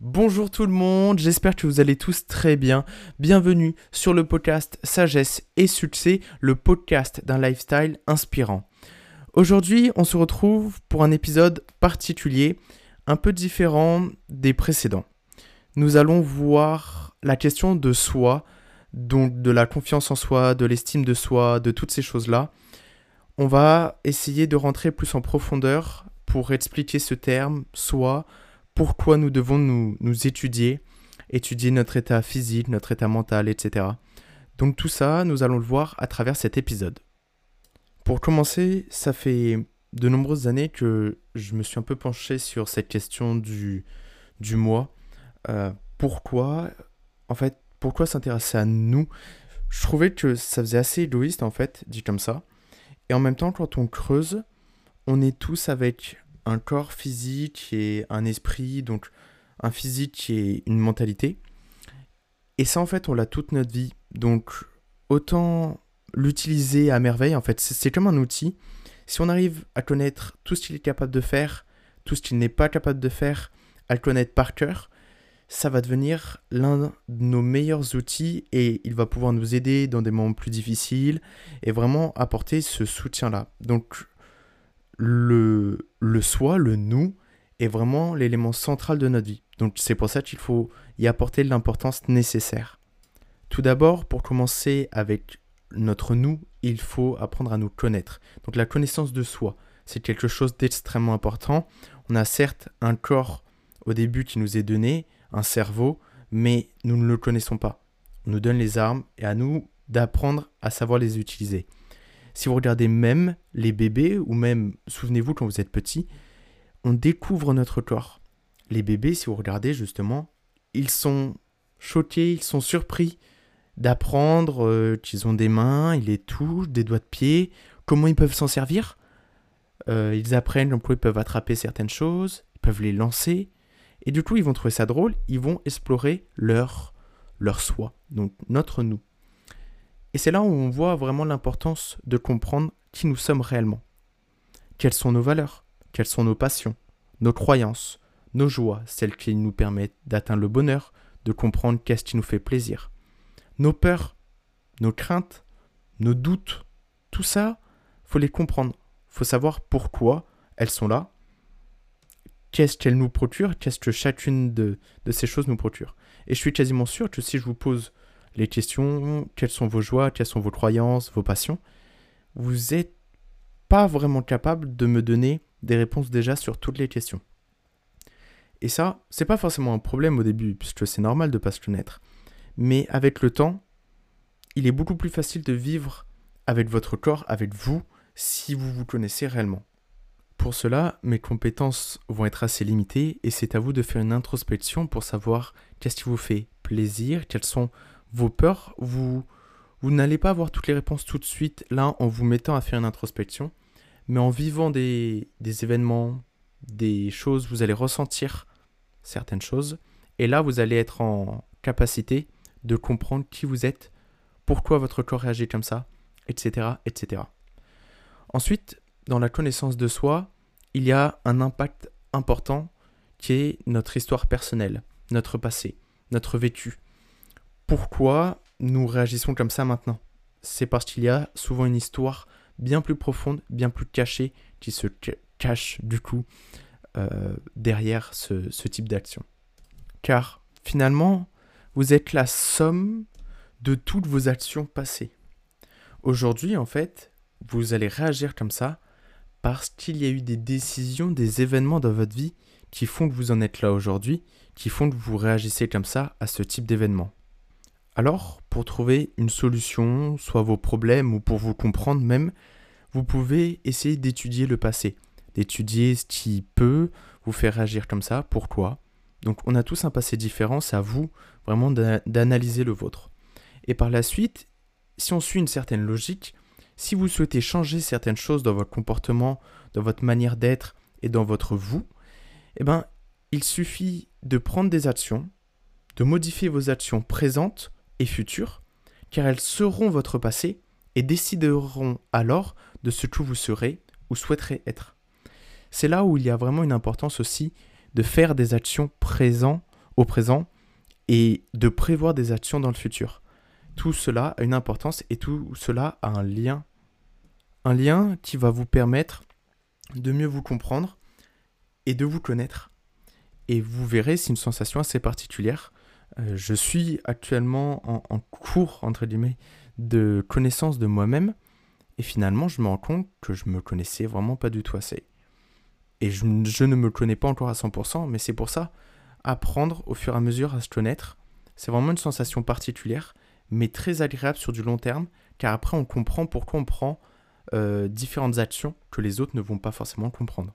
Bonjour tout le monde, j'espère que vous allez tous très bien. Bienvenue sur le podcast Sagesse et Succès, le podcast d'un lifestyle inspirant. Aujourd'hui, on se retrouve pour un épisode particulier, un peu différent des précédents. Nous allons voir la question de soi, donc de la confiance en soi, de l'estime de soi, de toutes ces choses-là. On va essayer de rentrer plus en profondeur pour expliquer ce terme, soi, pourquoi nous devons nous, nous étudier, étudier notre état physique, notre état mental, etc. Donc tout ça, nous allons le voir à travers cet épisode. Pour commencer, ça fait de nombreuses années que je me suis un peu penché sur cette question du, du moi. Euh, pourquoi, en fait, pourquoi s'intéresser à nous? Je trouvais que ça faisait assez égoïste, en fait, dit comme ça. Et en même temps, quand on creuse, on est tous avec un corps physique et un esprit, donc un physique et une mentalité. Et ça, en fait, on l'a toute notre vie. Donc, autant l'utiliser à merveille, en fait, c'est comme un outil. Si on arrive à connaître tout ce qu'il est capable de faire, tout ce qu'il n'est pas capable de faire, à le connaître par cœur, ça va devenir l'un de nos meilleurs outils et il va pouvoir nous aider dans des moments plus difficiles et vraiment apporter ce soutien-là. Donc le, soi, le nous, est vraiment l'élément central de notre vie. Donc c'est pour ça qu'il faut y apporter l'importance nécessaire. Tout d'abord, pour commencer avec notre nous, il faut apprendre à nous connaître. Donc la connaissance de soi, c'est quelque chose d'extrêmement important. On a certes un corps au début qui nous est donné, un cerveau, mais nous ne le connaissons pas. On nous donne les armes et à nous d'apprendre à savoir les utiliser. Si vous regardez même les bébés, ou même, souvenez-vous quand vous êtes petit, on découvre notre corps. Les bébés, si vous regardez justement, ils sont choqués, ils sont surpris d'apprendre euh, qu'ils ont des mains, ils les touchent, des doigts de pied, comment ils peuvent s'en servir? Euh, ils apprennent comment ils peuvent attraper certaines choses, ils peuvent les lancer. Et du coup, ils vont trouver ça drôle, ils vont explorer leur, leur soi, donc notre nous. Et c'est là où on voit vraiment l'importance de comprendre qui nous sommes réellement. Quelles sont nos valeurs, quelles sont nos passions, nos croyances, nos joies, celles qui nous permettent d'atteindre le bonheur, de comprendre qu'est-ce qui nous fait plaisir? Nos peurs, nos craintes, nos doutes, tout ça, faut les comprendre. Faut savoir pourquoi elles sont là, qu'est-ce qu'elles nous procurent, qu'est-ce que chacune de, de ces choses nous procure? Et je suis quasiment sûr que si je vous pose les questions, quelles sont vos joies, quelles sont vos croyances, vos passions, vous n'êtes pas vraiment capable de me donner des réponses déjà sur toutes les questions. Et ça, c'est pas forcément un problème au début, puisque c'est normal de pas se connaître. Mais avec le temps, il est beaucoup plus facile de vivre avec votre corps, avec vous, si vous vous connaissez réellement. Pour cela, mes compétences vont être assez limitées et c'est à vous de faire une introspection pour savoir qu'est-ce qui vous fait plaisir, quelles sont vos peurs, vous, vous n'allez pas avoir toutes les réponses tout de suite là en vous mettant à faire une introspection, mais en vivant des, des événements, des choses, vous allez ressentir certaines choses, et là vous allez être en capacité de comprendre qui vous êtes, pourquoi votre corps réagit comme ça, etc. etc. Ensuite, dans la connaissance de soi, il y a un impact important qui est notre histoire personnelle, notre passé, notre vécu, pourquoi nous réagissons comme ça maintenant C'est parce qu'il y a souvent une histoire bien plus profonde, bien plus cachée, qui se cache du coup euh, derrière ce, ce type d'action. Car finalement, vous êtes la somme de toutes vos actions passées. Aujourd'hui, en fait, vous allez réagir comme ça parce qu'il y a eu des décisions, des événements dans votre vie qui font que vous en êtes là aujourd'hui, qui font que vous réagissez comme ça à ce type d'événement. Alors, pour trouver une solution, soit vos problèmes ou pour vous comprendre même, vous pouvez essayer d'étudier le passé, d'étudier ce qui peut vous faire réagir comme ça, pourquoi. Donc on a tous un passé différent, c'est à vous vraiment d'analyser le vôtre. Et par la suite, si on suit une certaine logique, si vous souhaitez changer certaines choses dans votre comportement, dans votre manière d'être et dans votre vous, eh ben, il suffit de prendre des actions, de modifier vos actions présentes et car elles seront votre passé et décideront alors de ce que vous serez ou souhaiterez être. C'est là où il y a vraiment une importance aussi de faire des actions présentes au présent et de prévoir des actions dans le futur. Tout cela a une importance et tout cela a un lien. Un lien qui va vous permettre de mieux vous comprendre et de vous connaître. Et vous verrez, c'est une sensation assez particulière. Euh, je suis actuellement en, cours, entre guillemets, de connaissance de moi-même. Et finalement, je me rends compte que je me connaissais vraiment pas du tout assez. Et je, ne me connais pas encore à 100%, mais c'est pour ça, apprendre au fur et à mesure à se connaître, c'est vraiment une sensation particulière, mais très agréable sur du long terme, car après on comprend pourquoi on prend euh, différentes actions que les autres ne vont pas forcément comprendre.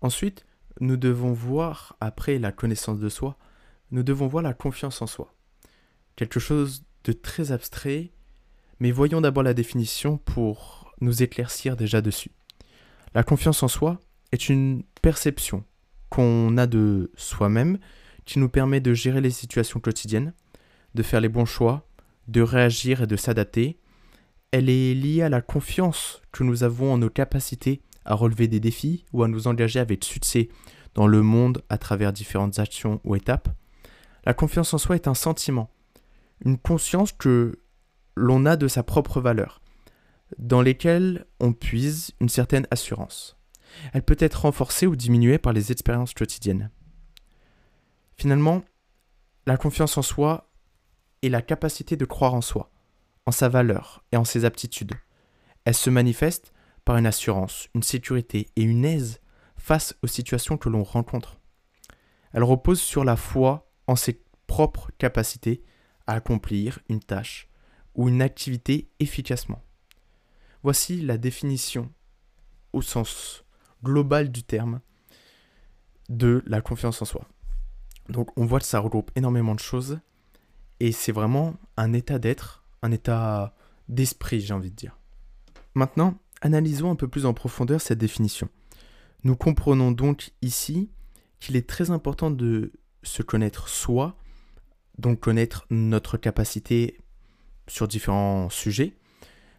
Ensuite, nous devons voir, après la connaissance de soi, nous devons voir la confiance en soi. Quelque chose de très abstrait, mais voyons d'abord la définition pour nous éclaircir déjà dessus. La confiance en soi est une perception qu'on a de soi-même qui nous permet de gérer les situations quotidiennes, de faire les bons choix, de réagir et de s'adapter. Elle est liée à la confiance que nous avons en nos capacités à relever des défis ou à nous engager avec succès dans le monde à travers différentes actions ou étapes. La confiance en soi est un sentiment, une conscience que l'on a de sa propre valeur, dans lesquelles on puise une certaine assurance. Elle peut être renforcée ou diminuée par les expériences quotidiennes. Finalement, la confiance en soi est la capacité de croire en soi, en sa valeur et en ses aptitudes. Elle se manifeste par une assurance, une sécurité et une aise face aux situations que l'on rencontre. Elle repose sur la foi en ses propres capacités à accomplir une tâche ou une activité efficacement. Voici la définition au sens global du terme de la confiance en soi. Donc on voit que ça regroupe énormément de choses et c'est vraiment un état d'être, un état d'esprit, j'ai envie de dire. Maintenant, analysons un peu plus en profondeur cette définition. Nous comprenons donc ici qu'il est très important de se connaître soi, donc connaître notre capacité sur différents sujets,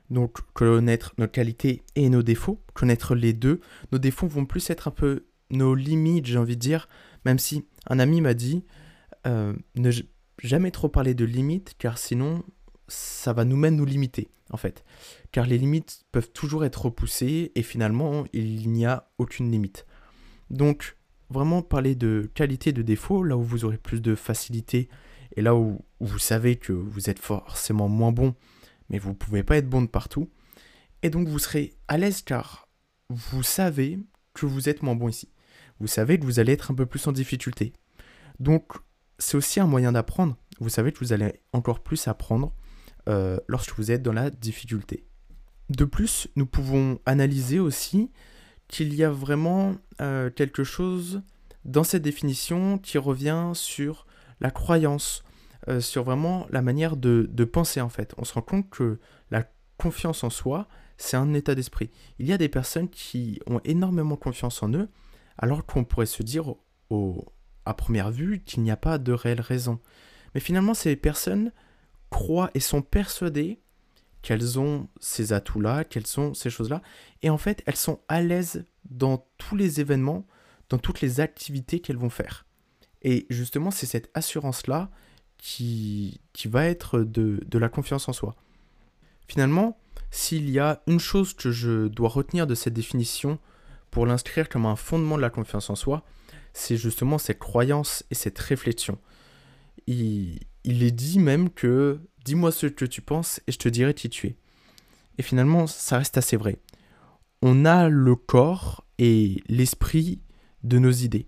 donc connaître nos qualités et nos défauts, connaître les deux. Nos défauts vont plus être un peu nos limites, j'ai envie de dire, même si un ami m'a dit euh, ne jamais trop parler de limites, car sinon ça va nous-mêmes nous limiter, en fait. Car les limites peuvent toujours être repoussées et finalement il n'y a aucune limite. Donc vraiment parler de qualité de défaut, là où vous aurez plus de facilité et là où, vous savez que vous êtes forcément moins bon, mais vous ne pouvez pas être bon de partout. Et donc vous serez à l'aise car vous savez que vous êtes moins bon ici vous savez que vous allez être un peu plus en difficulté. Donc, c'est aussi un moyen d'apprendre. Vous savez que vous allez encore plus apprendre euh, lorsque vous êtes dans la difficulté. De plus, nous pouvons analyser aussi qu'il y a vraiment euh, quelque chose dans cette définition qui revient sur la croyance, euh, sur vraiment la manière de, de, penser en fait. On se rend compte que la confiance en soi, c'est un état d'esprit. Il y a des personnes qui ont énormément confiance en eux, alors qu'on pourrait se dire au, à première vue qu'il n'y a pas de réelle raison. Mais finalement, ces personnes croient et sont persuadées qu'elles ont ces atouts-là, qu'elles ont ces choses-là, et en fait, elles sont à l'aise dans tous les événements, dans toutes les activités qu'elles vont faire. Et justement, c'est cette assurance-là qui, qui va être de, de la confiance en soi. Finalement, s'il y a une chose que je dois retenir de cette définition pour l'inscrire comme un fondement de la confiance en soi, c'est justement cette croyance et cette réflexion. Il, est dit même que dis-moi ce que tu penses et je te dirai qui tu es. Et finalement, ça reste assez vrai. On a le corps et l'esprit de nos idées.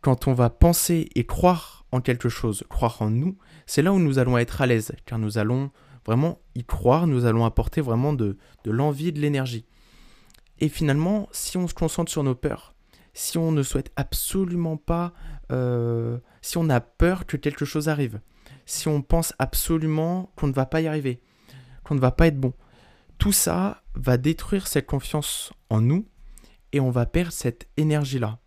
Quand on va penser et croire en quelque chose, croire en nous, c'est là où nous allons être à l'aise, car nous allons vraiment y croire, nous allons apporter vraiment de, l'envie et de l'énergie. Et finalement, si on se concentre sur nos peurs, si on ne souhaite absolument pas, euh, si on a peur que quelque chose arrive, si on pense absolument qu'on ne va pas y arriver, qu'on ne va pas être bon, tout ça va détruire cette confiance en nous et on va perdre cette énergie-là.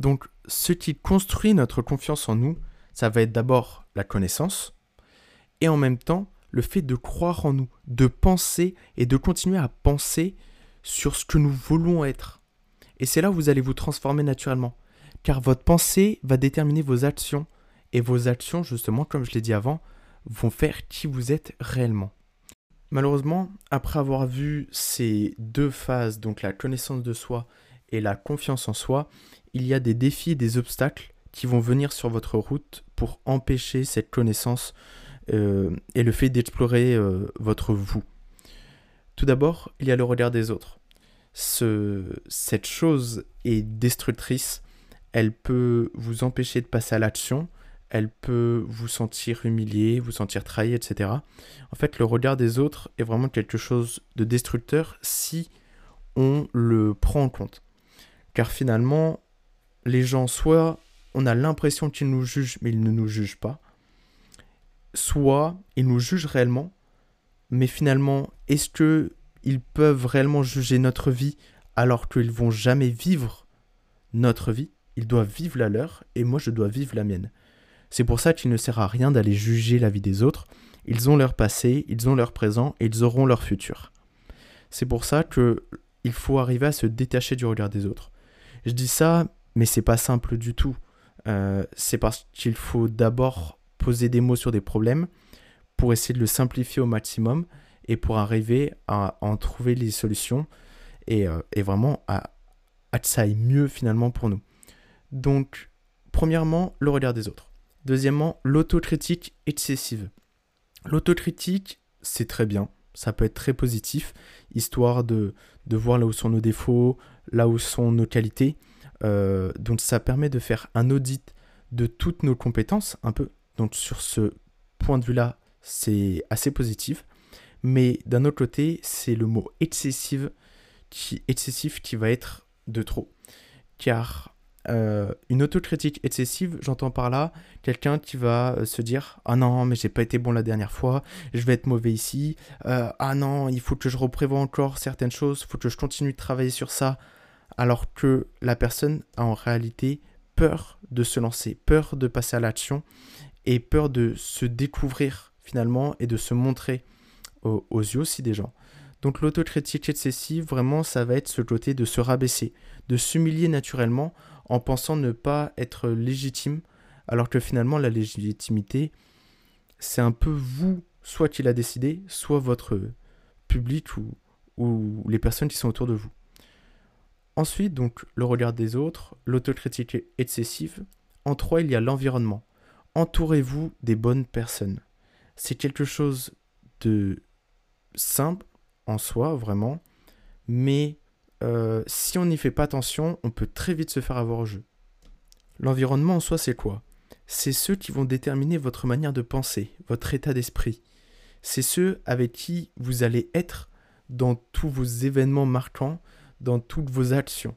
Donc ce qui construit notre confiance en nous, ça va être d'abord la connaissance et en même temps le fait de croire en nous, de penser et de continuer à penser sur ce que nous voulons être. Et c'est là où vous allez vous transformer naturellement. car votre pensée va déterminer vos actions, et vos actions, justement, comme je l'ai dit avant, vont faire qui vous êtes réellement. Malheureusement, après avoir vu ces deux phases, donc la connaissance de soi et la confiance en soi, il y a des défis et des obstacles qui vont venir sur votre route pour empêcher cette connaissance euh, et le fait d'explorer euh, votre vous. Tout d'abord, il y a le regard des autres. Ce, cette chose est destructrice, elle peut vous empêcher de passer à l'action, elle peut vous sentir humilié, vous sentir trahi, etc. En fait, le regard des autres est vraiment quelque chose de destructeur si on le prend en compte. Car finalement, les gens, soit on a l'impression qu'ils nous jugent, mais ils ne nous jugent pas, soit ils nous jugent réellement, mais finalement, est-ce qu'ils peuvent réellement juger notre vie alors qu'ils vont jamais vivre notre vie? Ils doivent vivre la leur, et moi je dois vivre la mienne. C'est pour ça qu'il ne sert à rien d'aller juger la vie des autres. Ils ont leur passé, ils ont leur présent et ils auront leur futur. C'est pour ça que il faut arriver à se détacher du regard des autres. Je dis ça, mais c'est pas simple du tout. Euh, c'est parce qu'il faut d'abord poser des mots sur des problèmes pour essayer de le simplifier au maximum et pour arriver à en trouver les solutions et, euh, vraiment à, à que ça aille mieux finalement pour nous. Donc, premièrement, le regard des autres. Deuxièmement, l'autocritique excessive. L'autocritique, c'est très bien, ça peut être très positif, histoire de, de voir là où sont nos défauts, là où sont nos qualités. Euh, donc ça permet de faire un audit de toutes nos compétences, un peu. Donc sur ce point de vue-là, c'est assez positif. Mais d'un autre côté, c'est le mot excessive qui, excessif qui va être de trop. Car euh, une autocritique excessive, j'entends par là quelqu'un qui va euh, se dire Ah non, mais j'ai pas été bon la dernière fois, je vais être mauvais ici. Euh, ah non, il faut que je reprévoie encore certaines choses, il faut que je continue de travailler sur ça. Alors que la personne a en réalité peur de se lancer, peur de passer à l'action et peur de se découvrir finalement et de se montrer aux, aux yeux aussi des gens. Donc l'autocritique excessive, vraiment, ça va être ce côté de se rabaisser, de s'humilier naturellement en pensant ne pas être légitime, alors que finalement la légitimité, c'est un peu vous, soit qui l'a décidé, soit votre public ou, les personnes qui sont autour de vous. Ensuite, donc, le regard des autres, l'autocritique excessive. En trois, il y a l'environnement. Entourez-vous des bonnes personnes. C'est quelque chose de simple en soi, vraiment, mais euh, si on n'y fait pas attention, on peut très vite se faire avoir au jeu. L'environnement en soi, c'est quoi? C'est ceux qui vont déterminer votre manière de penser, votre état d'esprit. C'est ceux avec qui vous allez être dans tous vos événements marquants, dans toutes vos actions.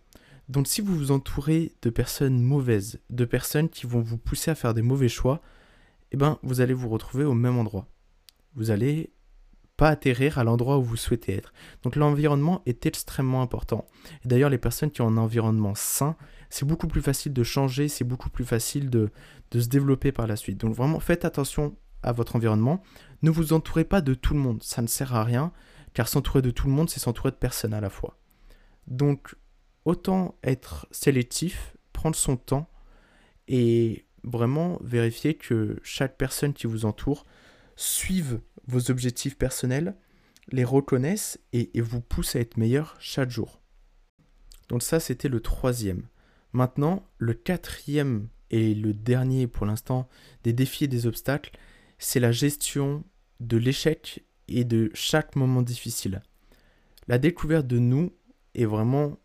Donc si vous vous entourez de personnes mauvaises, de personnes qui vont vous pousser à faire des mauvais choix, eh ben vous allez vous retrouver au même endroit. Vous allez pas atterrir à l'endroit où vous souhaitez être. Donc l'environnement est extrêmement important. Et d'ailleurs, les personnes qui ont un environnement sain, c'est beaucoup plus facile de changer, c'est beaucoup plus facile de, de se développer par la suite. Donc vraiment, faites attention à votre environnement. Ne vous entourez pas de tout le monde, ça ne sert à rien, car s'entourer de tout le monde, c'est s'entourer de personnes à la fois. Donc, autant être sélectif, prendre son temps et vraiment vérifier que chaque personne qui vous entoure suive vos objectifs personnels, les reconnaissent et, vous poussent à être meilleur chaque jour. Donc ça, c'était le troisième. Maintenant, le quatrième et le dernier pour l'instant des défis et des obstacles, c'est la gestion de l'échec et de chaque moment difficile. La découverte de nous est vraiment...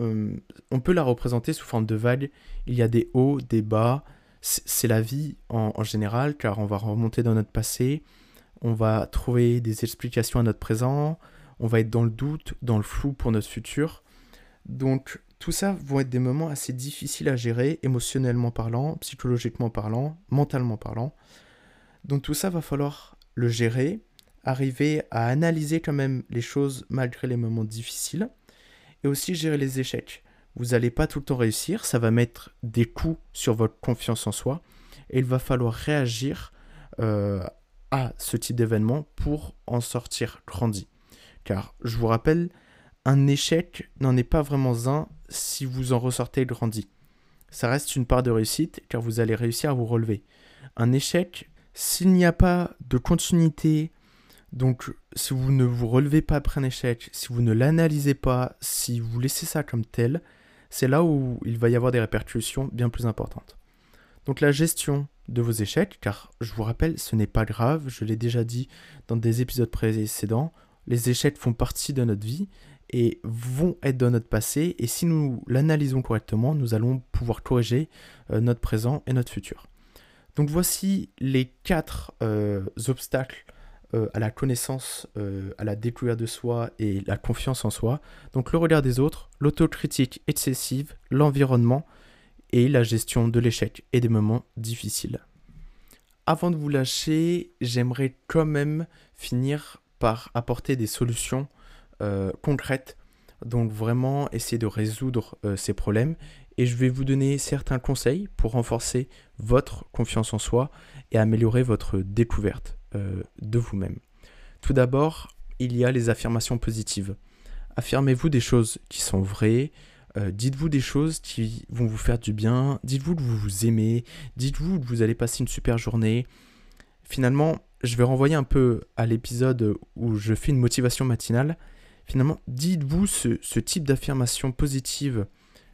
Euh, on peut la représenter sous forme de vagues. Il y a des hauts, des bas. C'est la vie en, général, car on va remonter dans notre passé, on va trouver des explications à notre présent, on va être dans le doute, dans le flou pour notre futur. Donc tout ça vont être des moments assez difficiles à gérer, émotionnellement parlant, psychologiquement parlant, mentalement parlant. Donc tout ça va falloir le gérer, arriver à analyser quand même les choses malgré les moments difficiles, et aussi gérer les échecs. Vous n'allez pas tout le temps réussir, ça va mettre des coups sur votre confiance en soi, et il va falloir réagir euh, à ce type d'événement pour en sortir grandi. Car je vous rappelle, un échec n'en est pas vraiment un si vous en ressortez grandi. ça reste une part de réussite car vous allez réussir à vous relever. Un échec, s'il n'y a pas de continuité, donc si vous ne vous relevez pas après un échec, si vous ne l'analysez pas, si vous laissez ça comme tel, c'est là où il va y avoir des répercussions bien plus importantes. Donc la gestion de vos échecs, car je vous rappelle, ce n'est pas grave, je l'ai déjà dit dans des épisodes précédents, les échecs font partie de notre vie et vont être dans notre passé, et si nous l'analysons correctement, nous allons pouvoir corriger euh, notre présent et notre futur. Donc voici les quatre euh, obstacles euh, à la connaissance, à la découverte de soi et la confiance en soi. Donc le regard des autres, l'autocritique excessive, l'environnement et la gestion de l'échec et des moments difficiles. Avant de vous lâcher, j'aimerais quand même finir par apporter des solutions euh, concrètes. Donc vraiment essayer de résoudre euh, ces problèmes. Et je vais vous donner certains conseils pour renforcer votre confiance en soi et améliorer votre découverte euh, de vous-même. Tout d'abord, il y a les affirmations positives. Affirmez-vous des choses qui sont vraies, dites-vous des choses qui vont vous faire du bien, dites-vous que vous vous aimez, dites-vous que vous allez passer une super journée. Finalement, je vais renvoyer un peu à l'épisode où je fais une motivation matinale. Finalement, dites-vous ce, type d'affirmation positive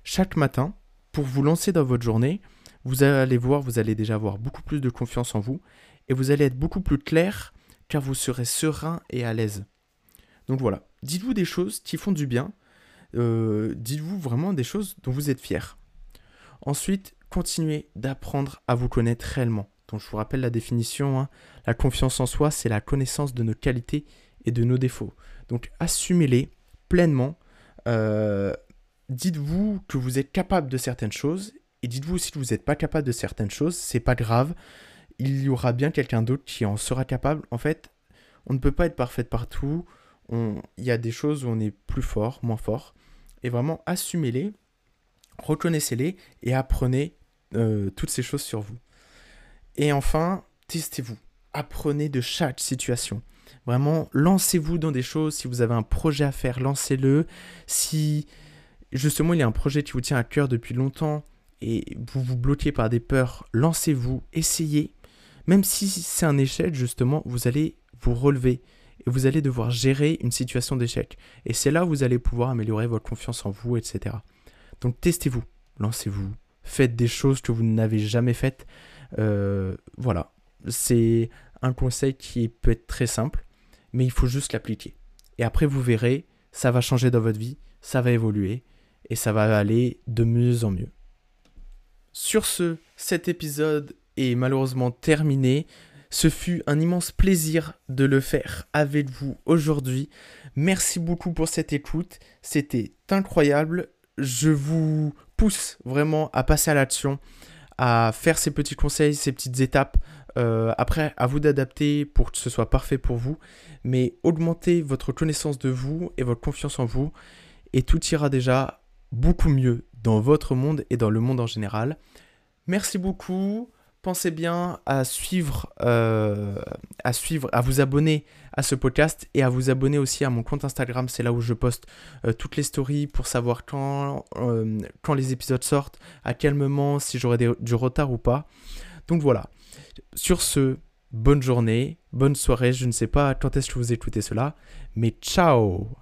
chaque matin pour vous lancer dans votre journée. Vous allez voir, vous allez déjà avoir beaucoup plus de confiance en vous et vous allez être beaucoup plus clair car vous serez serein et à l'aise. Donc voilà, dites-vous des choses qui font du bien. Euh, dites-vous vraiment des choses dont vous êtes fier. Ensuite, continuez d'apprendre à vous connaître réellement. Donc je vous rappelle la définition, hein. la confiance en soi, c'est la connaissance de nos qualités et de nos défauts. Donc assumez-les pleinement. Euh, dites-vous que vous êtes capable de certaines choses et dites-vous si vous n'êtes pas capable de certaines choses, c'est pas grave. Il y aura bien quelqu'un d'autre qui en sera capable. En fait, on ne peut pas être parfait partout. Il y a des choses où on est plus fort, moins fort. Et vraiment, assumez-les, reconnaissez-les et apprenez euh, toutes ces choses sur vous. Et enfin, testez-vous. Apprenez de chaque situation. Vraiment, lancez-vous dans des choses. Si vous avez un projet à faire, lancez-le. Si justement il y a un projet qui vous tient à cœur depuis longtemps et vous vous bloquez par des peurs, lancez-vous, essayez. Même si c'est un échec, justement, vous allez vous relever et vous allez devoir gérer une situation d'échec. Et c'est là où vous allez pouvoir améliorer votre confiance en vous, etc. Donc testez-vous, lancez-vous, faites des choses que vous n'avez jamais faites. Euh, voilà, c'est un conseil qui peut être très simple, mais il faut juste l'appliquer. Et après, vous verrez, ça va changer dans votre vie, ça va évoluer, et ça va aller de mieux en mieux. Sur ce, cet épisode malheureusement terminé. Ce fut un immense plaisir de le faire avec vous aujourd'hui. Merci beaucoup pour cette écoute. C'était incroyable. Je vous pousse vraiment à passer à l'action à faire ces petits conseils, ces petites étapes. Euh, après, à vous d'adapter pour que ce soit parfait pour vous, mais augmentez votre connaissance de vous et votre confiance en vous, et tout ira déjà beaucoup mieux dans votre monde et dans le monde en général. Merci beaucoup pensez bien à suivre, euh, à suivre, à vous abonner à ce podcast et à vous abonner aussi à mon compte Instagram. C'est là où je poste euh, toutes les stories pour savoir quand, euh, quand les épisodes sortent, à quel moment, si j'aurai du retard ou pas. Donc voilà. Sur ce, bonne journée, bonne soirée. Je ne sais pas quand est-ce que vous écoutez cela, mais ciao